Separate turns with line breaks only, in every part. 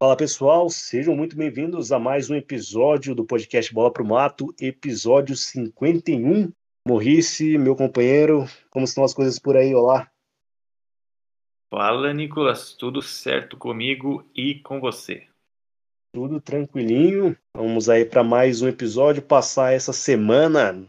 Fala pessoal, sejam muito bem-vindos a mais um episódio do podcast Bola pro Mato, episódio 51. Morrice, meu companheiro, como estão as coisas por aí? Olá.
Fala, Nicolas, tudo certo comigo e com você?
Tudo tranquilinho. Vamos aí para mais um episódio, passar essa semana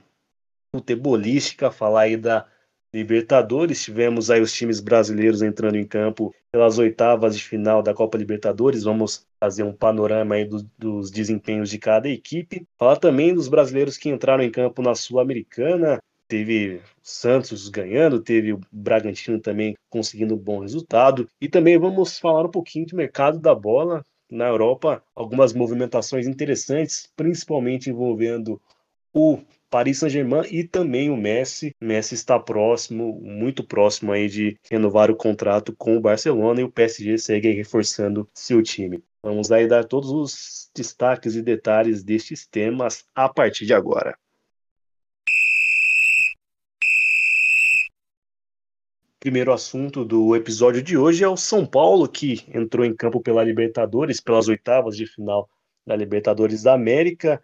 futebolística, falar aí da Libertadores, tivemos aí os times brasileiros entrando em campo pelas oitavas de final da Copa Libertadores. Vamos fazer um panorama aí do, dos desempenhos de cada equipe. Falar também dos brasileiros que entraram em campo na Sul-Americana. Teve Santos ganhando, teve o Bragantino também conseguindo um bom resultado. E também vamos falar um pouquinho do mercado da bola na Europa. Algumas movimentações interessantes, principalmente envolvendo o Paris Saint-Germain e também o Messi. O Messi está próximo, muito próximo aí de renovar o contrato com o Barcelona e o PSG segue reforçando seu time. Vamos aí dar todos os destaques e detalhes destes temas a partir de agora. primeiro assunto do episódio de hoje é o São Paulo, que entrou em campo pela Libertadores, pelas oitavas de final da Libertadores da América,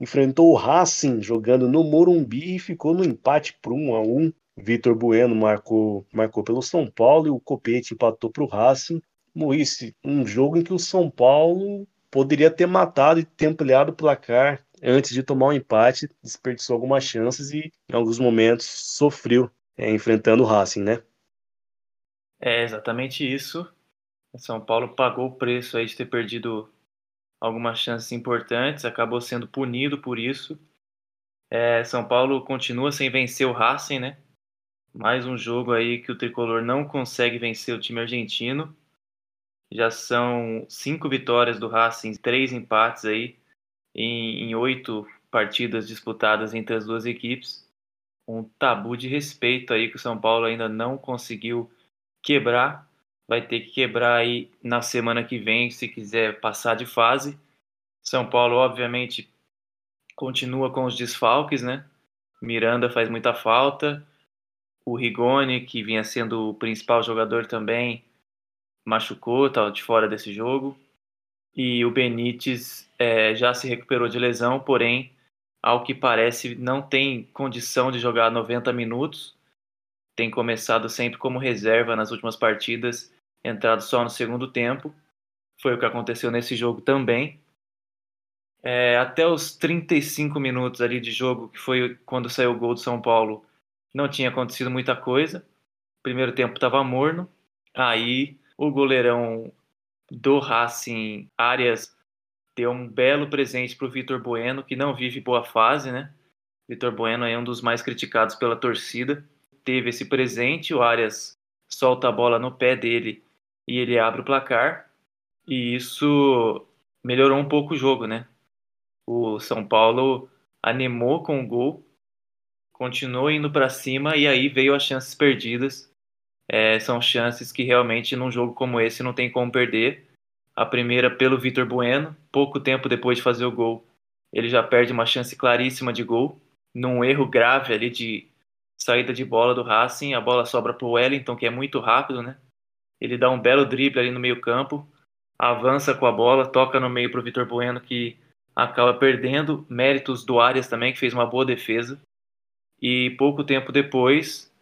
enfrentou o Racing jogando no Morumbi e ficou no empate por 1 a 1. Vitor Bueno marcou, marcou pelo São Paulo e o Copete empatou para o Racing. Moísse, um jogo em que o São Paulo poderia ter matado e ter ampliado o placar antes de tomar o um empate, desperdiçou algumas chances e em alguns momentos sofreu é, enfrentando o Racing, né?
É exatamente isso. O São Paulo pagou o preço aí de ter perdido algumas chances importantes, acabou sendo punido por isso. É, São Paulo continua sem vencer o Racing, né? Mais um jogo aí que o tricolor não consegue vencer o time argentino. Já são cinco vitórias do Racing, três empates aí em, em oito partidas disputadas entre as duas equipes. Um tabu de respeito aí que o São Paulo ainda não conseguiu quebrar vai ter que quebrar aí na semana que vem se quiser passar de fase. São Paulo, obviamente, continua com os desfalques, né? Miranda faz muita falta. O Rigoni, que vinha sendo o principal jogador também, machucou, tá de fora desse jogo. E o Benítez é, já se recuperou de lesão, porém, ao que parece, não tem condição de jogar 90 minutos. Tem começado sempre como reserva nas últimas partidas entrado só no segundo tempo. Foi o que aconteceu nesse jogo também. É, até os 35 minutos ali de jogo, que foi quando saiu o gol do São Paulo, não tinha acontecido muita coisa. O primeiro tempo estava morno. Aí o goleirão do Racing, Arias, deu um belo presente para o Vitor Bueno, que não vive boa fase, né? Vitor Bueno é um dos mais criticados pela torcida. Teve esse presente, o Arias solta a bola no pé dele e ele abre o placar. E isso melhorou um pouco o jogo, né? O São Paulo animou com o gol, continuou indo para cima e aí veio as chances perdidas. É, são chances que realmente num jogo como esse não tem como perder. A primeira pelo Vitor Bueno, pouco tempo depois de fazer o gol, ele já perde uma chance claríssima de gol, num erro grave ali de saída de bola do Racing, a bola sobra para o Wellington, que é muito rápido, né? Ele dá um belo drible ali no meio-campo, avança com a bola, toca no meio para o Vitor Bueno, que acaba perdendo. Méritos do Arias também, que fez uma boa defesa. E pouco tempo depois,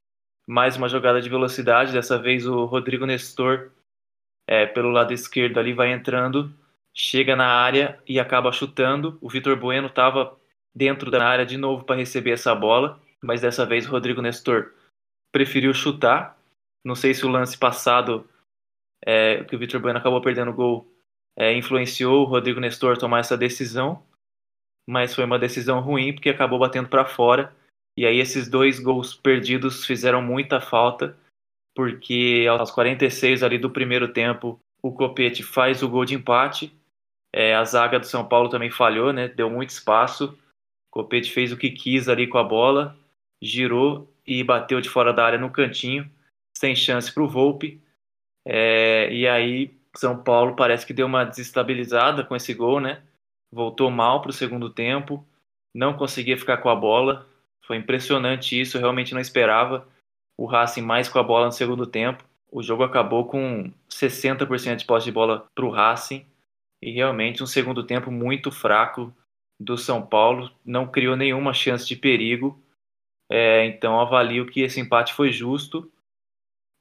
mais uma jogada de velocidade. Dessa vez o Rodrigo Nestor, é, pelo lado esquerdo ali, vai entrando, chega na área e acaba chutando. O Vitor Bueno estava dentro da área de novo para receber essa bola, mas dessa vez o Rodrigo Nestor preferiu chutar não sei se o lance passado, é, que o Vitor Bueno acabou perdendo o gol, é, influenciou o Rodrigo Nestor a tomar essa decisão, mas foi uma decisão ruim porque acabou batendo para fora. E aí esses dois gols perdidos fizeram muita falta, porque aos 46 ali do primeiro tempo, o Copete faz o gol de empate. É, a zaga do São Paulo também falhou, né? Deu muito espaço. O Copete fez o que quis ali com a bola, girou e bateu de fora da área no cantinho sem chance para o Volpe. É, e aí São Paulo parece que deu uma desestabilizada com esse gol, né? Voltou mal para o segundo tempo, não conseguia ficar com a bola. Foi impressionante isso, realmente não esperava o Racing mais com a bola no segundo tempo. O jogo acabou com 60% de posse de bola para o Racing. E realmente um segundo tempo muito fraco do São Paulo, não criou nenhuma chance de perigo. É, então avalio que esse empate foi justo,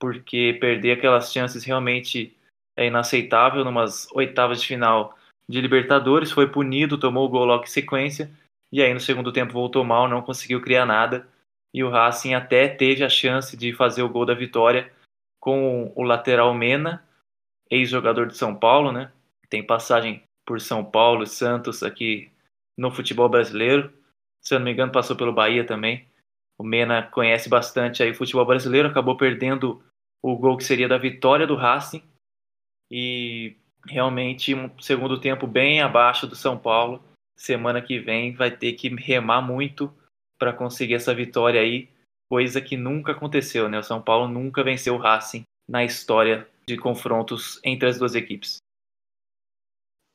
porque perder aquelas chances realmente é inaceitável numas oitavas de final de Libertadores, foi punido, tomou o gol logo em sequência, e aí no segundo tempo voltou mal, não conseguiu criar nada, e o Racing até teve a chance de fazer o gol da vitória com o lateral Mena, ex-jogador de São Paulo, né? Tem passagem por São Paulo e Santos aqui no futebol brasileiro. Se eu não me engano, passou pelo Bahia também. O Mena conhece bastante aí o futebol brasileiro, acabou perdendo o gol que seria da vitória do Racing e realmente um segundo tempo bem abaixo do São Paulo. Semana que vem vai ter que remar muito para conseguir essa vitória aí, coisa que nunca aconteceu, né? O São Paulo nunca venceu o Racing na história de confrontos entre as duas equipes.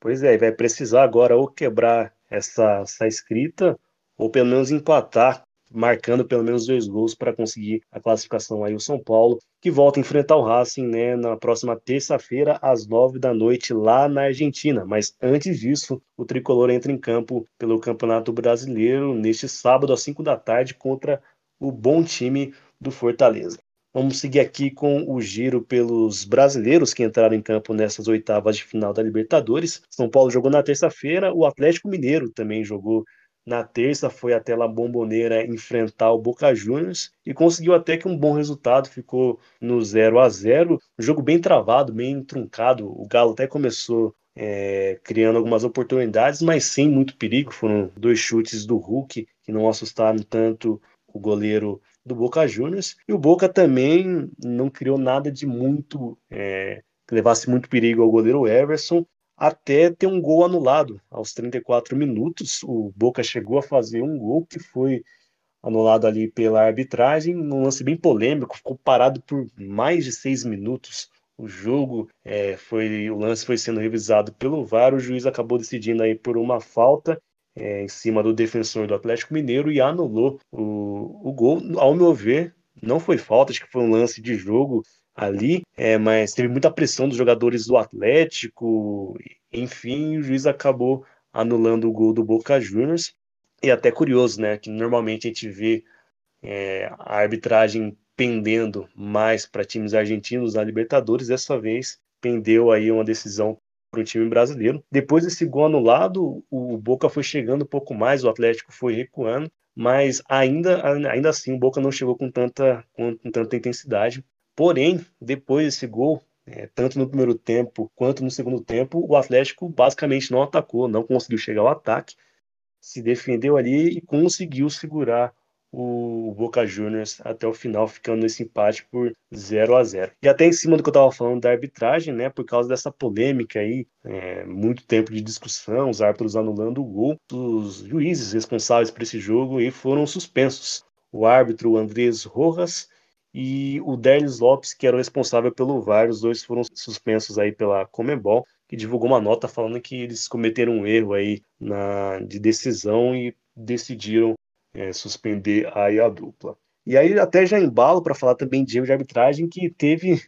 Pois é, vai precisar agora ou quebrar essa, essa escrita ou pelo menos empatar marcando pelo menos dois gols para conseguir a classificação aí o São Paulo, que volta a enfrentar o Racing né, na próxima terça-feira às nove da noite lá na Argentina. Mas antes disso, o tricolor entra em campo pelo Campeonato Brasileiro neste sábado às cinco da tarde contra o bom time do Fortaleza. Vamos seguir aqui com o giro pelos brasileiros que entraram em campo nessas oitavas de final da Libertadores. São Paulo jogou na terça-feira, o Atlético Mineiro também jogou na terça foi até La Bomboneira enfrentar o Boca Juniors e conseguiu até que um bom resultado, ficou no 0 a 0 um jogo bem travado, bem truncado. O Galo até começou é, criando algumas oportunidades, mas sem muito perigo. Foram dois chutes do Hulk que não assustaram tanto o goleiro do Boca Juniors. E o Boca também não criou nada de muito é, que levasse muito perigo ao goleiro Everson até ter um gol anulado aos 34 minutos. O Boca chegou a fazer um gol que foi anulado ali pela arbitragem, num lance bem polêmico, ficou parado por mais de seis minutos. O jogo é, foi, o lance foi sendo revisado pelo VAR, o juiz acabou decidindo aí por uma falta é, em cima do defensor do Atlético Mineiro e anulou o, o gol. Ao meu ver, não foi falta, acho que foi um lance de jogo ali, é, mas teve muita pressão dos jogadores do Atlético, enfim, o juiz acabou anulando o gol do Boca Juniors. E até curioso, né, que normalmente a gente vê é, a arbitragem pendendo mais para times argentinos na Libertadores, dessa vez pendeu aí uma decisão para o time brasileiro. Depois desse gol anulado, o Boca foi chegando um pouco mais, o Atlético foi recuando, mas ainda, ainda assim o Boca não chegou com tanta, com, com tanta intensidade. Porém, depois desse gol, é, tanto no primeiro tempo quanto no segundo tempo, o Atlético basicamente não atacou, não conseguiu chegar ao ataque, se defendeu ali e conseguiu segurar o Boca Juniors até o final, ficando nesse empate por 0 a 0 E até em cima do que eu estava falando da arbitragem, né, por causa dessa polêmica aí, é, muito tempo de discussão, os árbitros anulando o gol, os juízes responsáveis por esse jogo aí foram suspensos. O árbitro Andrés Rojas e o Derlis Lopes, que era o responsável pelo VAR, os dois foram suspensos aí pela Comebol, que divulgou uma nota falando que eles cometeram um erro aí na, de decisão e decidiram é, suspender aí a dupla. E aí até já embalo para falar também de erro de arbitragem que teve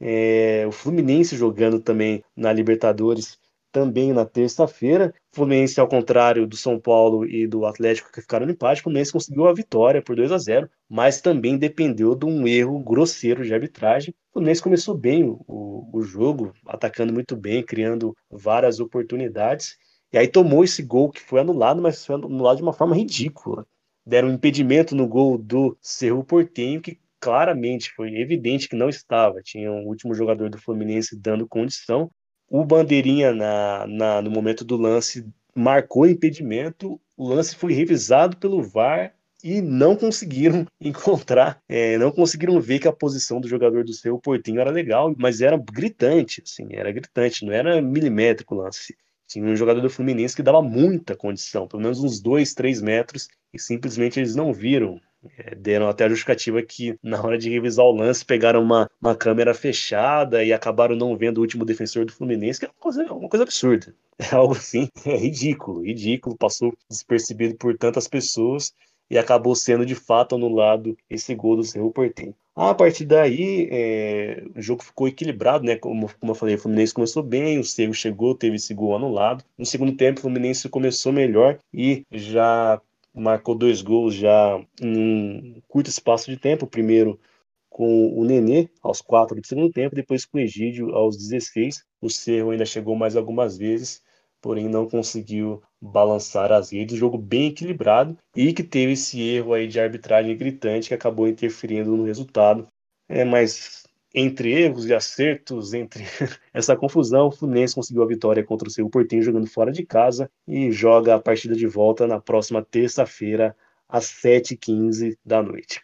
é, o Fluminense jogando também na Libertadores também na terça-feira. Fluminense, ao contrário do São Paulo e do Atlético que ficaram no empate, o Fluminense conseguiu a vitória por 2 a 0 mas também dependeu de um erro grosseiro de arbitragem. O Fluminense começou bem o, o jogo, atacando muito bem, criando várias oportunidades. E aí tomou esse gol que foi anulado, mas foi anulado de uma forma ridícula. Deram um impedimento no gol do Cerro Portenho, que claramente foi evidente que não estava. Tinha o um último jogador do Fluminense dando condição, o Bandeirinha, na, na, no momento do lance, marcou impedimento. O lance foi revisado pelo VAR e não conseguiram encontrar, é, não conseguiram ver que a posição do jogador do seu Portinho era legal, mas era gritante, assim, era gritante, não era milimétrico o lance. Tinha um jogador do Fluminense que dava muita condição, pelo menos uns dois, três metros, e simplesmente eles não viram é, deram até a justificativa que na hora de revisar o lance pegaram uma, uma câmera fechada e acabaram não vendo o último defensor do Fluminense, que é uma coisa, uma coisa absurda. É algo assim, é ridículo, ridículo, passou despercebido por tantas pessoas e acabou sendo de fato anulado esse gol do Cerro Portem. A partir daí, é, o jogo ficou equilibrado, né? Como, como eu falei, o Fluminense começou bem, o Cerro chegou, teve esse gol anulado. No segundo tempo, o Fluminense começou melhor e já marcou dois gols já em um curto espaço de tempo. Primeiro com o Nenê aos quatro do segundo tempo, depois com o Egídio aos 16. O Cerro ainda chegou mais algumas vezes, porém não conseguiu balançar as redes. Jogo bem equilibrado e que teve esse erro aí de arbitragem gritante que acabou interferindo no resultado. É, mas entre erros e acertos, entre essa confusão, o Fluminense conseguiu a vitória contra o seu Portinho jogando fora de casa e joga a partida de volta na próxima terça-feira às 7h15 da noite.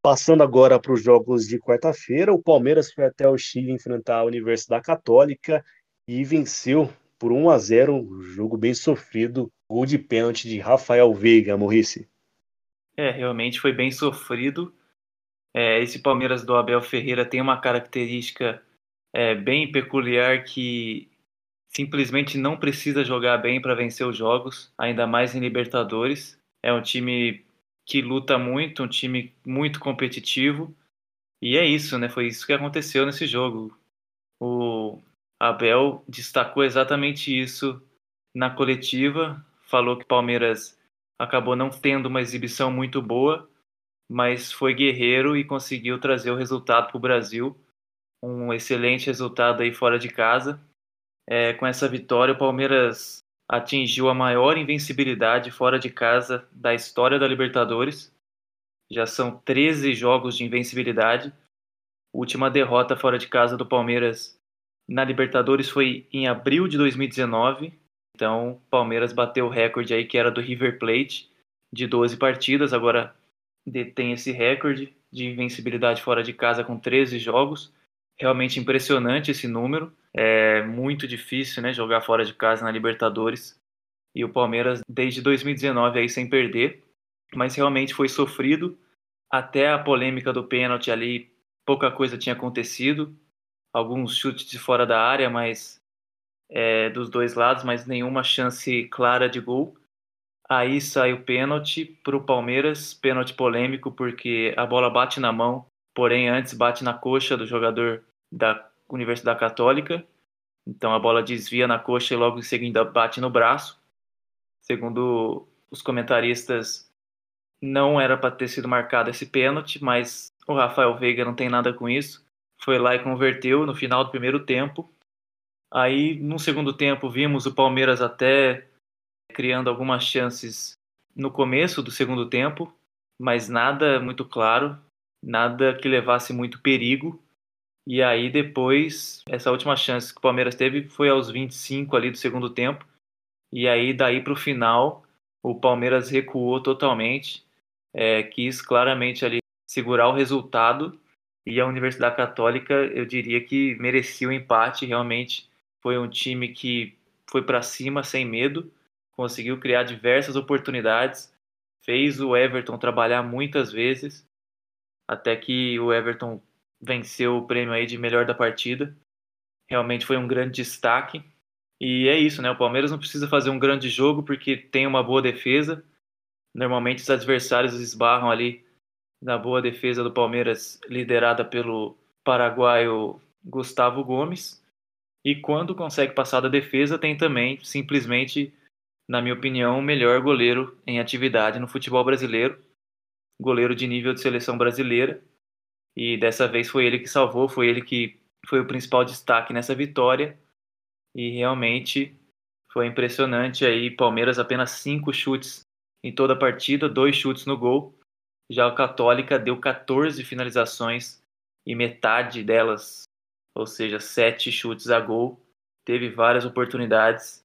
Passando agora para os jogos de quarta-feira, o Palmeiras foi até o Chile enfrentar a Universidade Católica e venceu por 1 a 0, um jogo bem sofrido, gol de pênalti de Rafael Veiga, Morrice.
É, realmente foi bem sofrido. É, esse Palmeiras do Abel Ferreira tem uma característica é, bem peculiar que simplesmente não precisa jogar bem para vencer os jogos, ainda mais em Libertadores. É um time que luta muito, um time muito competitivo. E é isso, né? Foi isso que aconteceu nesse jogo. O Abel destacou exatamente isso na coletiva, falou que o Palmeiras acabou não tendo uma exibição muito boa, mas foi guerreiro e conseguiu trazer o resultado para o Brasil. Um excelente resultado aí fora de casa. É, com essa vitória, o Palmeiras atingiu a maior invencibilidade fora de casa da história da Libertadores. Já são 13 jogos de invencibilidade. Última derrota fora de casa do Palmeiras na Libertadores foi em abril de 2019. Então, o Palmeiras bateu o recorde aí que era do River Plate de 12 partidas, agora detém esse recorde de invencibilidade fora de casa com 13 jogos. Realmente impressionante esse número. É muito difícil, né, jogar fora de casa na Libertadores. E o Palmeiras desde 2019 aí sem perder, mas realmente foi sofrido. Até a polêmica do pênalti ali, pouca coisa tinha acontecido. Alguns chutes de fora da área, mas é, dos dois lados, mas nenhuma chance clara de gol. Aí sai o pênalti para o Palmeiras, pênalti polêmico porque a bola bate na mão, porém antes bate na coxa do jogador da Universidade Católica. Então a bola desvia na coxa e logo em seguida bate no braço. Segundo os comentaristas, não era para ter sido marcado esse pênalti, mas o Rafael Veiga não tem nada com isso. Foi lá e converteu no final do primeiro tempo. Aí, no segundo tempo, vimos o Palmeiras até criando algumas chances no começo do segundo tempo, mas nada muito claro, nada que levasse muito perigo. E aí depois, essa última chance que o Palmeiras teve foi aos 25 ali do segundo tempo. E aí daí para o final, o Palmeiras recuou totalmente, é, quis claramente ali segurar o resultado e a Universidade Católica, eu diria que merecia o empate, realmente foi um time que foi para cima sem medo, conseguiu criar diversas oportunidades, fez o Everton trabalhar muitas vezes, até que o Everton venceu o prêmio aí de melhor da partida. Realmente foi um grande destaque. E é isso, né? O Palmeiras não precisa fazer um grande jogo porque tem uma boa defesa. Normalmente os adversários esbarram ali na boa defesa do Palmeiras, liderada pelo paraguaio Gustavo Gomes. E quando consegue passar da defesa, tem também, simplesmente, na minha opinião, o melhor goleiro em atividade no futebol brasileiro. Goleiro de nível de seleção brasileira e dessa vez foi ele que salvou, foi ele que foi o principal destaque nessa vitória. E realmente foi impressionante aí, Palmeiras apenas cinco chutes em toda a partida, dois chutes no gol. Já o Católica deu 14 finalizações e metade delas, ou seja, sete chutes a gol. Teve várias oportunidades,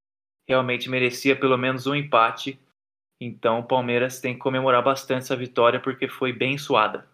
realmente merecia pelo menos um empate. Então o Palmeiras tem que comemorar bastante essa vitória porque foi bem suada.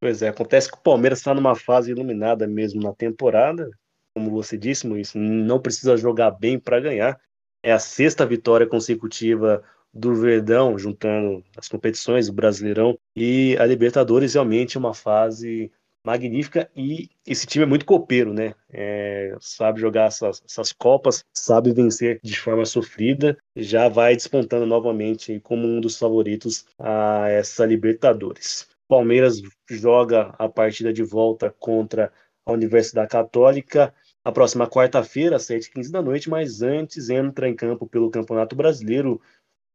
Pois é, acontece que o Palmeiras está numa fase iluminada mesmo na temporada. Como você disse, Luiz, não precisa jogar bem para ganhar. É a sexta vitória consecutiva do Verdão, juntando as competições, o Brasileirão e a Libertadores, realmente é uma fase magnífica e esse time é muito copeiro, né? É, sabe jogar essas, essas, Copas, sabe vencer de forma sofrida, já vai despontando novamente como um dos favoritos a essa Libertadores. Palmeiras joga a partida de volta contra a Universidade Católica na próxima quarta-feira, às 7h15 da noite, mas antes entra em campo pelo Campeonato Brasileiro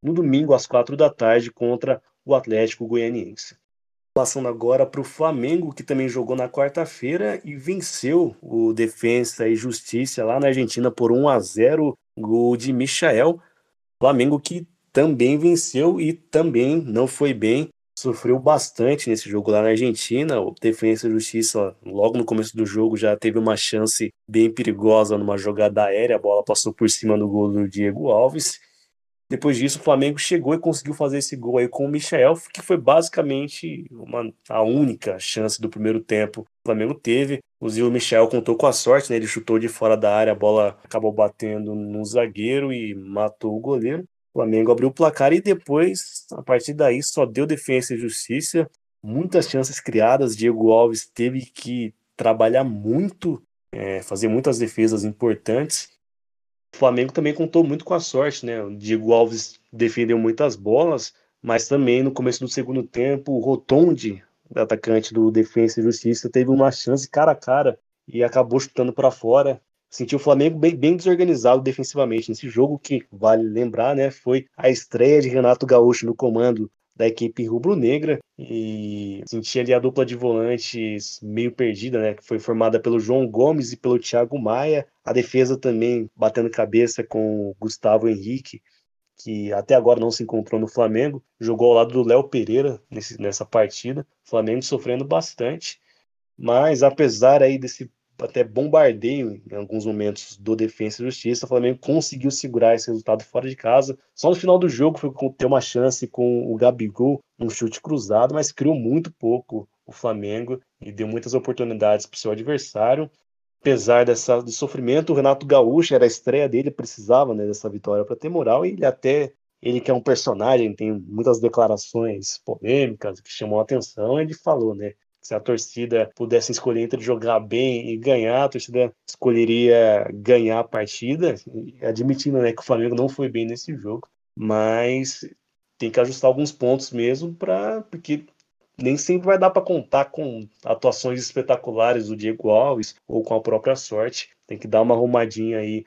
no domingo às 4 da tarde contra o Atlético Goianiense. Passando agora para o Flamengo, que também jogou na quarta-feira e venceu o Defensa e Justiça lá na Argentina por 1 a 0, gol de Michael. Flamengo que também venceu e também não foi bem, sofreu bastante nesse jogo lá na Argentina. O Defensa e Justiça, logo no começo do jogo, já teve uma chance bem perigosa numa jogada aérea, a bola passou por cima do gol do Diego Alves depois disso, o Flamengo chegou e conseguiu fazer esse gol aí com o Michel, que foi basicamente uma, a única chance do primeiro tempo o Flamengo teve. O Michel contou com a sorte, né? Ele chutou de fora da área, a bola acabou batendo no zagueiro e matou o goleiro. O Flamengo abriu o placar e depois, a partir daí, só deu defesa e justiça. Muitas chances criadas. Diego Alves teve que trabalhar muito, é, fazer muitas defesas importantes. O Flamengo também contou muito com a sorte, né? O Diego Alves defendeu muitas bolas, mas também no começo do segundo tempo, o Rotondi, atacante do Defensa e Justiça, teve uma chance cara a cara e acabou chutando para fora. Sentiu o Flamengo bem, bem, desorganizado defensivamente nesse jogo, que vale lembrar, né? Foi a estreia de Renato Gaúcho no comando da equipe rubro-negra. E senti ali a dupla de volantes meio perdida, né, que foi formada pelo João Gomes e pelo Thiago Maia, a defesa também batendo cabeça com o Gustavo Henrique, que até agora não se encontrou no Flamengo, jogou ao lado do Léo Pereira nesse, nessa partida, Flamengo sofrendo bastante, mas apesar aí desse até bombardeio em alguns momentos do Defensa e Justiça. O Flamengo conseguiu segurar esse resultado fora de casa. Só no final do jogo foi ter uma chance com o Gabigol, um chute cruzado, mas criou muito pouco o Flamengo e deu muitas oportunidades para o seu adversário. Apesar dessa, do sofrimento, o Renato Gaúcho era a estreia dele, precisava né, dessa vitória para ter moral, e ele até ele que é um personagem, tem muitas declarações polêmicas que chamam a atenção, ele falou, né? Se a torcida pudesse escolher entre jogar bem e ganhar, a torcida escolheria ganhar a partida, admitindo né, que o Flamengo não foi bem nesse jogo, mas tem que ajustar alguns pontos mesmo para porque nem sempre vai dar para contar com atuações espetaculares do Diego Alves ou com a própria sorte. Tem que dar uma arrumadinha aí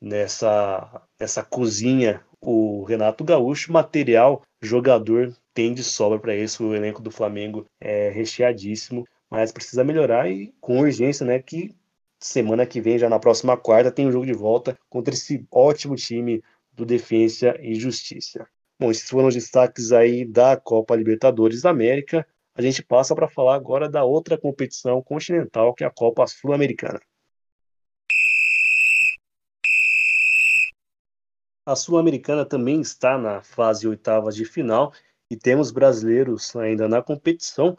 nessa nessa cozinha o Renato Gaúcho, material, jogador tem de sobra para isso. O elenco do Flamengo é recheadíssimo, mas precisa melhorar e com urgência, né? Que semana que vem, já na próxima quarta, tem um jogo de volta contra esse ótimo time do Defensa e Justiça. Bom, esses foram os destaques aí da Copa Libertadores da América. A gente passa para falar agora da outra competição continental, que é a Copa Sul-Americana. A Sul-Americana também está na fase oitavas de final e temos brasileiros ainda na competição.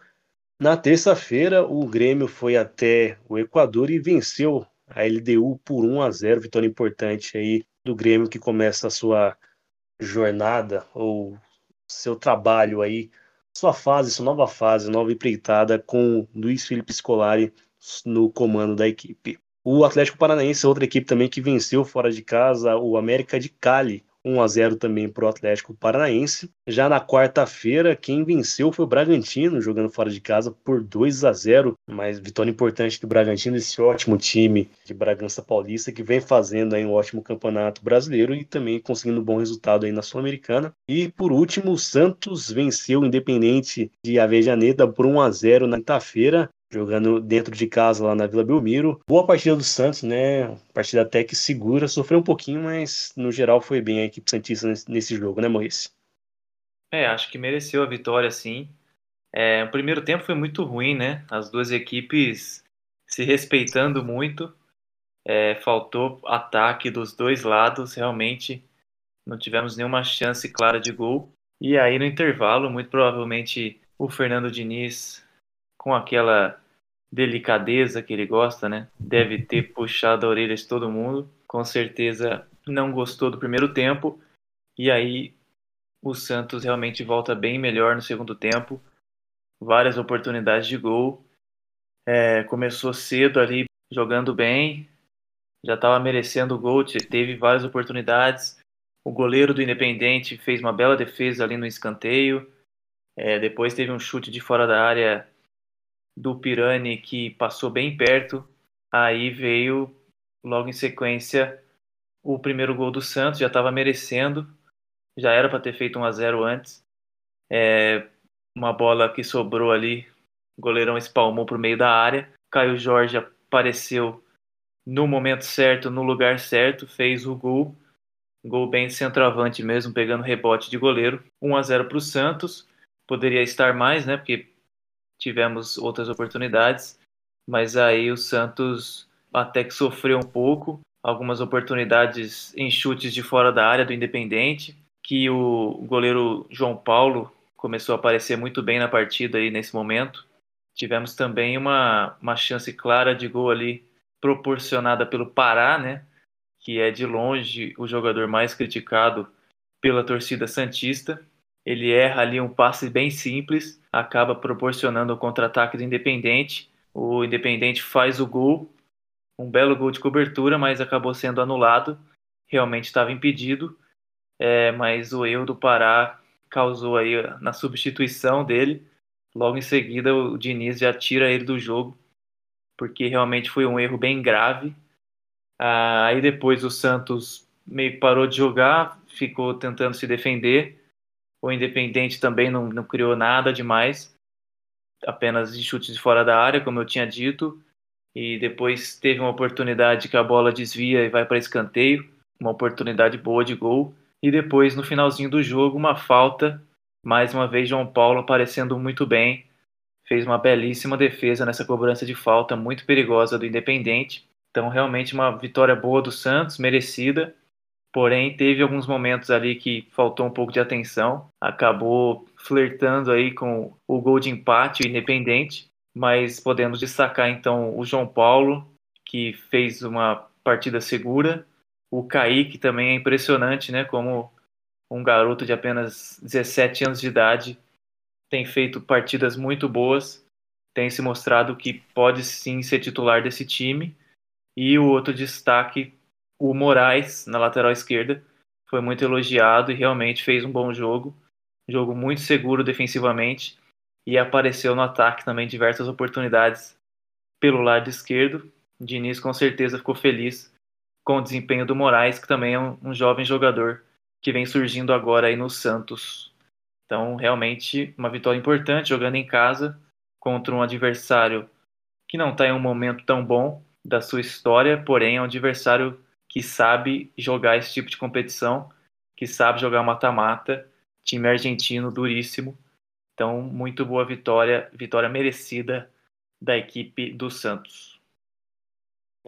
Na terça-feira, o Grêmio foi até o Equador e venceu a LDU por 1 a 0, vitória importante aí do Grêmio que começa a sua jornada ou seu trabalho aí, sua fase, sua nova fase, nova empreitada com Luiz Felipe Scolari no comando da equipe. O Atlético Paranaense outra equipe também que venceu fora de casa o América de Cali, 1 a 0 também para o Atlético Paranaense. Já na quarta-feira, quem venceu foi o Bragantino, jogando fora de casa por 2 a 0 mas vitória importante do Bragantino, esse ótimo time de Bragança Paulista, que vem fazendo aí um ótimo campeonato brasileiro e também conseguindo um bom resultado aí na Sul-Americana. E por último, o Santos venceu o Independente de Avejaneda por 1 a 0 na quinta-feira jogando dentro de casa lá na Vila Belmiro. Boa partida do Santos, né? Partida até que segura, sofreu um pouquinho, mas no geral foi bem a equipe Santista nesse, jogo, né, Maurício?
É, acho que mereceu a vitória, sim. É, o primeiro tempo foi muito ruim, né? As duas equipes se respeitando muito. É, faltou ataque dos dois lados, realmente não tivemos nenhuma chance clara de gol. E aí no intervalo, muito provavelmente o Fernando Diniz com aquela delicadeza que ele gosta, né? Deve ter puxado a orelha de todo mundo. Com certeza não gostou do primeiro tempo. E aí o Santos realmente volta bem melhor no segundo tempo. Várias oportunidades de gol. É, começou cedo ali jogando bem. Já estava merecendo o gol, teve várias oportunidades. O goleiro do Independente fez uma bela defesa ali no escanteio. É, depois teve um chute de fora da área do Pirani que passou bem perto. Aí veio logo em sequência o primeiro gol do Santos, já estava merecendo, já era para ter feito 1 a 0 antes. É, uma bola que sobrou ali, o goleirão espalmou para o meio da área. Caio Jorge apareceu no momento certo, no lugar certo, fez o gol. Gol bem centroavante mesmo, pegando rebote de goleiro. 1 a 0 para o Santos. Poderia estar mais, né? Porque tivemos outras oportunidades. Mas aí o Santos até que sofreu um pouco. Algumas oportunidades em chutes de fora da área do Independente. Que o goleiro João Paulo começou a aparecer muito bem na partida aí nesse momento. Tivemos também uma, uma chance clara de gol ali proporcionada pelo Pará, né? Que é de longe o jogador mais criticado pela torcida santista. Ele erra ali um passe bem simples, acaba proporcionando o contra-ataque do Independente. O Independente faz o gol, um belo gol de cobertura, mas acabou sendo anulado. Realmente estava impedido, é, mas o erro do Pará causou aí na substituição dele. Logo em seguida, o Diniz já tira ele do jogo porque realmente foi um erro bem grave. Ah, aí depois o Santos meio que parou de jogar, ficou tentando se defender. O Independente também não, não criou nada demais, apenas de chutes de fora da área, como eu tinha dito. E depois teve uma oportunidade que a bola desvia e vai para escanteio, uma oportunidade boa de gol. E depois, no finalzinho do jogo, uma falta. Mais uma vez, João Paulo aparecendo muito bem, fez uma belíssima defesa nessa cobrança de falta muito perigosa do Independente. Então, realmente uma vitória boa do Santos, merecida. Porém, teve alguns momentos ali que faltou um pouco de atenção. Acabou flertando aí com o gol de empate, o Independente. Mas podemos destacar então o João Paulo, que fez uma partida segura. O Kaique também é impressionante, né? Como um garoto de apenas 17 anos de idade tem feito partidas muito boas, tem se mostrado que pode sim ser titular desse time. E o outro destaque, o Moraes, na lateral esquerda, foi muito elogiado e realmente fez um bom jogo. Jogo muito seguro defensivamente e apareceu no ataque também diversas oportunidades pelo lado esquerdo. Diniz com certeza ficou feliz com o desempenho do Moraes, que também é um, um jovem jogador que vem surgindo agora aí no Santos. Então, realmente, uma vitória importante jogando em casa contra um adversário que não está em um momento tão bom da sua história, porém é um adversário que sabe jogar esse tipo de competição, que sabe jogar mata-mata, time argentino duríssimo. Então, muito boa vitória, vitória merecida da equipe do Santos.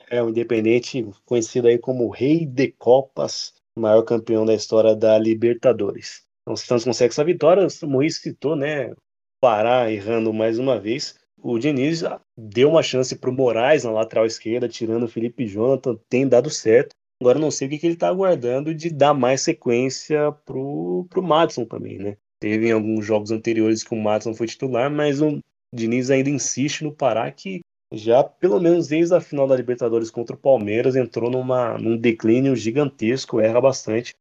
É o Independente, conhecido aí como Rei de Copas, maior campeão da história da Libertadores. Então, o Santos consegue essa vitória. O Moisés citou, né? Pará errando mais uma vez. O Diniz deu uma chance para o Moraes na lateral esquerda, tirando o Felipe Jonathan, tem dado certo. Agora não sei o que, que ele está aguardando de dar mais sequência pro, pro Madison também, né? Teve em alguns jogos anteriores que o Madison foi titular, mas o Diniz ainda insiste no Pará que já pelo menos desde a final da Libertadores contra o Palmeiras entrou numa, num declínio gigantesco, erra bastante.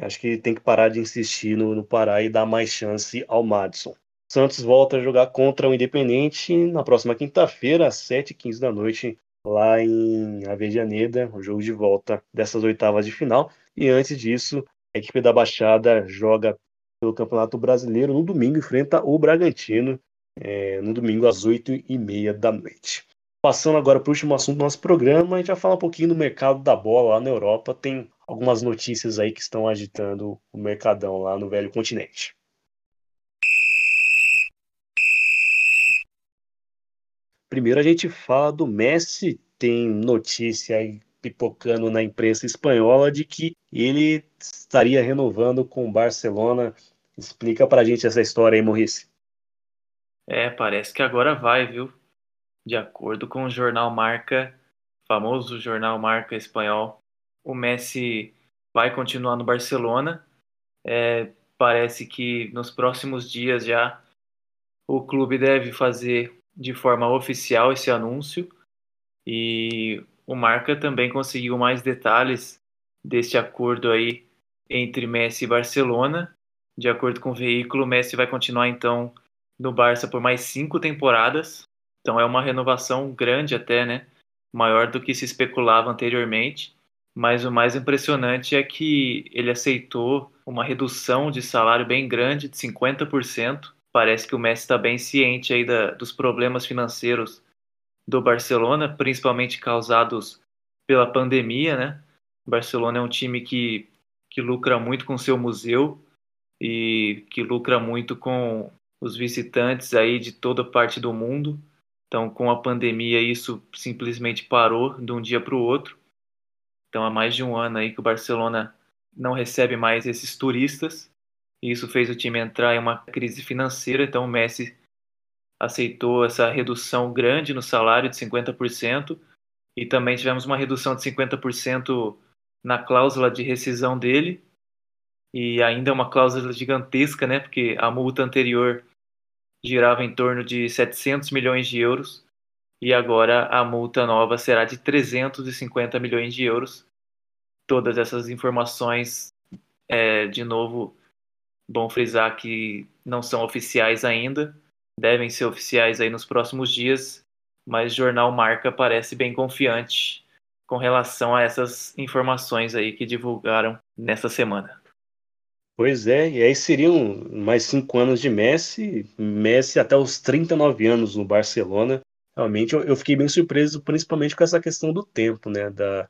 Acho que tem que parar de insistir no, no Pará e dar mais chance ao Madison. Santos volta a jogar contra o Independente na próxima quinta-feira, às 7h15 da noite, lá em Avejaneda, o jogo de volta dessas oitavas de final. E antes disso, a equipe da Baixada joga pelo Campeonato Brasileiro no domingo, enfrenta o Bragantino, é, no domingo às 8h30 da noite. Passando agora para o último assunto do nosso programa, a gente vai falar um pouquinho do mercado da bola lá na Europa. Tem algumas notícias aí que estão agitando o mercadão lá no velho continente. Primeiro a gente fala do Messi, tem notícia aí pipocando na imprensa espanhola de que ele estaria renovando com o Barcelona. Explica pra gente essa história aí, Maurice.
É, parece que agora vai, viu? De acordo com o jornal Marca, famoso jornal Marca espanhol, o Messi vai continuar no Barcelona. É, parece que nos próximos dias já o clube deve fazer de forma oficial esse anúncio e o Marca também conseguiu mais detalhes deste acordo aí entre Messi e Barcelona De acordo com o veículo, Messi vai continuar então no Barça por mais cinco temporadas. Então é uma renovação grande até, né? Maior do que se especulava anteriormente. Mas o mais impressionante é que ele aceitou uma redução de salário bem grande, de 50%. Parece que o Messi está bem ciente aí da, dos problemas financeiros do Barcelona, principalmente causados pela pandemia, né? O Barcelona é um time que, que lucra muito com seu museu e que lucra muito com os visitantes aí de toda parte do mundo. Então, com a pandemia, isso simplesmente parou de um dia para o outro. Então, há mais de um ano aí que o Barcelona não recebe mais esses turistas. E isso fez o time entrar em uma crise financeira. Então, o Messi aceitou essa redução grande no salário de 50%. E também tivemos uma redução de 50% na cláusula de rescisão dele. E ainda uma cláusula gigantesca, né? Porque a multa anterior girava em torno de 700 milhões de euros e agora a multa nova será de 350 milhões de euros. Todas essas informações, é, de novo, bom frisar que não são oficiais ainda, devem ser oficiais aí nos próximos dias, mas o jornal Marca parece bem confiante com relação a essas informações aí que divulgaram nessa semana.
Pois é, e aí seriam mais cinco anos de Messi, Messi até os 39 anos no Barcelona. Realmente eu, fiquei bem surpreso, principalmente com essa questão do tempo, né? Da,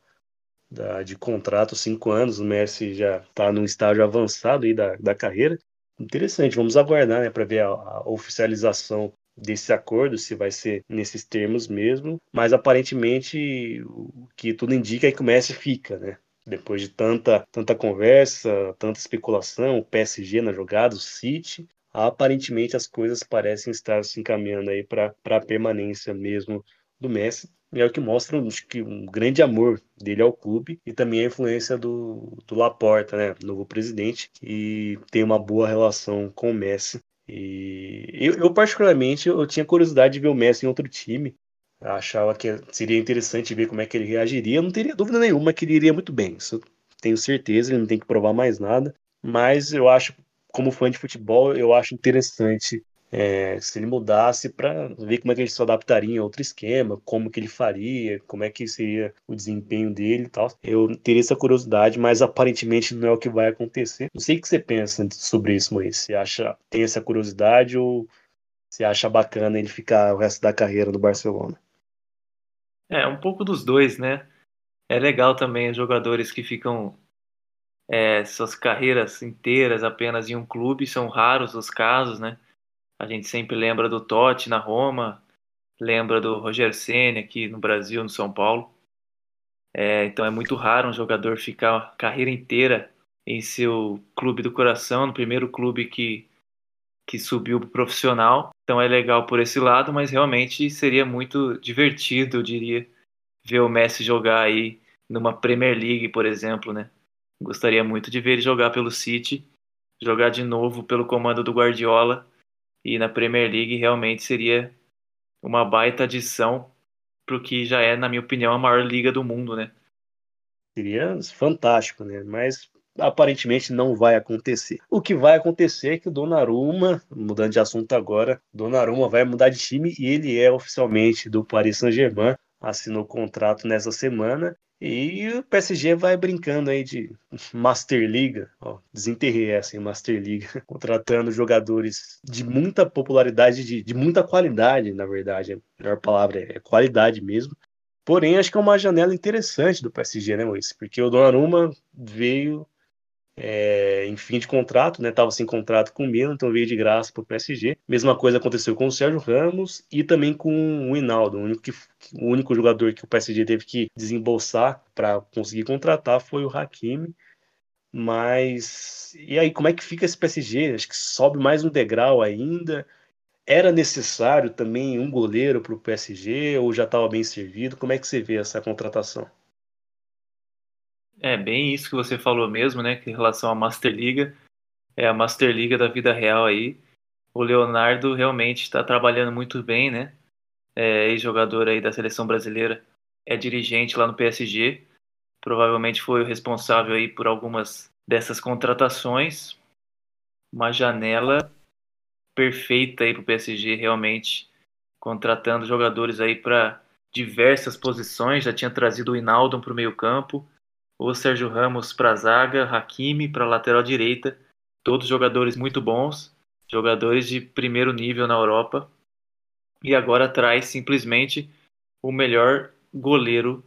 da, de contrato, cinco anos, o Messi já está num estágio avançado aí da, da carreira. Interessante, vamos aguardar né, para ver a, a oficialização desse acordo, se vai ser nesses termos mesmo, mas aparentemente o que tudo indica é que o Messi fica, né? Depois de tanta, tanta conversa, tanta especulação, o PSG na jogada, o City, aparentemente as coisas parecem estar se encaminhando aí para a permanência mesmo do Messi. E é o que mostra acho que um grande amor dele ao clube e também a influência do, do Laporta, né, novo presidente, que tem uma boa relação com o Messi. E eu, eu, particularmente eu tinha curiosidade de ver o Messi em outro time, eu achava que seria interessante ver como é que ele reagiria. Eu não teria dúvida nenhuma que ele iria muito bem. Isso tenho certeza, ele não tem que provar mais nada. Mas eu acho, como fã de futebol, eu acho interessante é, se ele mudasse para ver como é que ele se adaptaria a outro esquema, como que ele faria, como é que seria o desempenho dele e tal. Eu teria essa curiosidade, mas aparentemente não é o que vai acontecer. Não sei o que você pensa sobre isso, Moisés. Você acha tem essa curiosidade ou você acha bacana ele ficar o resto da carreira no Barcelona?
É, um pouco dos dois, né? É legal também os jogadores que ficam é, suas carreiras inteiras apenas em um clube, são raros os casos, né? A gente sempre lembra do Totti na Roma, lembra do Roger Ceni aqui no Brasil, no São Paulo. É, então é muito raro um jogador ficar a carreira inteira em seu clube do coração, no primeiro clube que que subiu pro profissional. Então é legal por esse lado, mas realmente seria muito divertido, eu diria, ver o Messi jogar aí numa Premier League, por exemplo, né? Gostaria muito de ver ele jogar pelo City, jogar de novo pelo comando do Guardiola e na Premier League realmente seria uma baita adição pro que já é, na minha opinião, a maior liga do mundo, né?
Seria fantástico, né? Mas aparentemente não vai acontecer. O que vai acontecer é que o Donnarumma, mudando de assunto agora, Donnarumma vai mudar de time e ele é oficialmente do Paris Saint-Germain, assinou o contrato nessa semana e o PSG vai brincando aí de Master Liga, ó, desenterrei essa em Master Liga, contratando jogadores de muita popularidade, de, de muita qualidade, na verdade, a melhor palavra é qualidade mesmo. Porém, acho que é uma janela interessante do PSG, né, Moisés? Porque o Donnarumma veio é, em fim de contrato, né? Tava sem contrato com o Milan, então veio de graça para o PSG. Mesma coisa aconteceu com o Sérgio Ramos e também com o Hinaldo. O único, que, o único jogador que o PSG teve que desembolsar para conseguir contratar foi o Hakimi. Mas e aí, como é que fica esse PSG? Acho que sobe mais um degrau ainda. Era necessário também um goleiro para o PSG ou já estava bem servido? Como é que você vê essa contratação?
É bem isso que você falou mesmo, né? Que em relação à Master Liga, é a Master Liga da vida real aí. O Leonardo realmente está trabalhando muito bem, né? É ex-jogador aí da seleção brasileira, é dirigente lá no PSG. Provavelmente foi o responsável aí por algumas dessas contratações. uma janela perfeita aí para o PSG, realmente, contratando jogadores aí para diversas posições. Já tinha trazido o Inaldo para o meio campo, o Sérgio Ramos para a zaga, Hakimi para a lateral direita. Todos jogadores muito bons, jogadores de primeiro nível na Europa. E agora traz simplesmente o melhor goleiro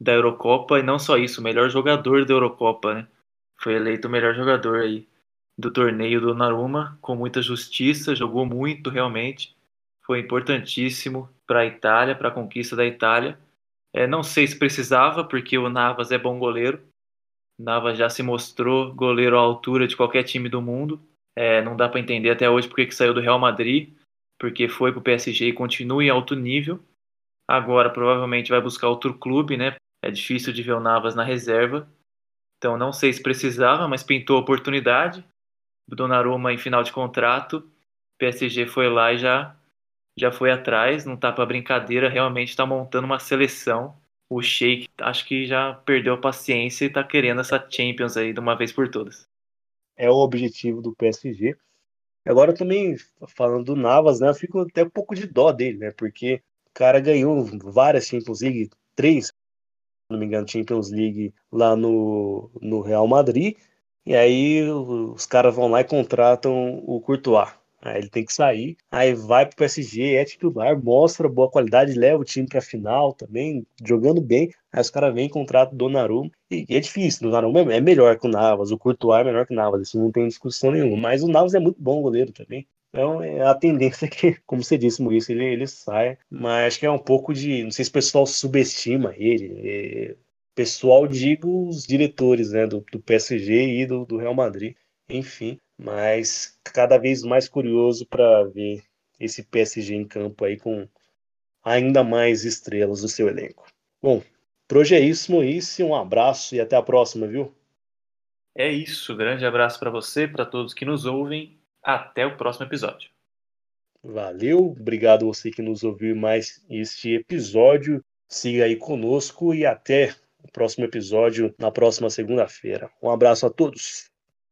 da Eurocopa e não só isso, o melhor jogador da Eurocopa, né? Foi eleito o melhor jogador aí do torneio do Naruma com muita justiça, jogou muito realmente, foi importantíssimo para a Itália, para a conquista da Itália. É, não sei se precisava, porque o Navas é bom goleiro. O Navas já se mostrou goleiro à altura de qualquer time do mundo. É, não dá para entender até hoje porque que saiu do Real Madrid, porque foi para o PSG e continua em alto nível. Agora provavelmente vai buscar outro clube, né? É difícil de ver o Navas na reserva. Então não sei se precisava, mas pintou a oportunidade. Donnarumma em final de contrato. PSG foi lá e já já foi atrás, não tá para brincadeira, realmente está montando uma seleção. O Sheik acho que já perdeu a paciência e está querendo essa Champions aí de uma vez por todas.
É o objetivo do PSG. Agora também falando do Navas, né, eu fico até um pouco de dó dele, né, porque o cara ganhou várias Champions League, três, se não me engano, Champions League lá no, no Real Madrid, e aí os caras vão lá e contratam o Courtois. Aí ele tem que sair, aí vai pro PSG, é titular, mostra boa qualidade, leva o time pra final também, jogando bem. Aí os caras vêm contratam o Donnarumma. E, é difícil, o Donnarumma é melhor que o Navas, o Courtois é melhor que o Navas, isso não tem discussão nenhuma. Mas o Navas é muito bom goleiro também. Então, é a tendência é que, como você disse, Maurício, ele, ele sai. Mas acho que é um pouco de. Não sei se o pessoal subestima ele. É, pessoal, digo os diretores né, do, do PSG e do, do Real Madrid. Enfim, mas cada vez mais curioso para ver esse PSG em campo aí com ainda mais estrelas do seu elenco. Bom, por hoje é isso, Moisés. Um abraço e até a próxima, viu?
É isso. Grande abraço para você, para todos que nos ouvem. Até o próximo episódio.
Valeu, obrigado você que nos ouviu mais este episódio. Siga aí conosco e até o próximo episódio na próxima segunda-feira. Um abraço a todos.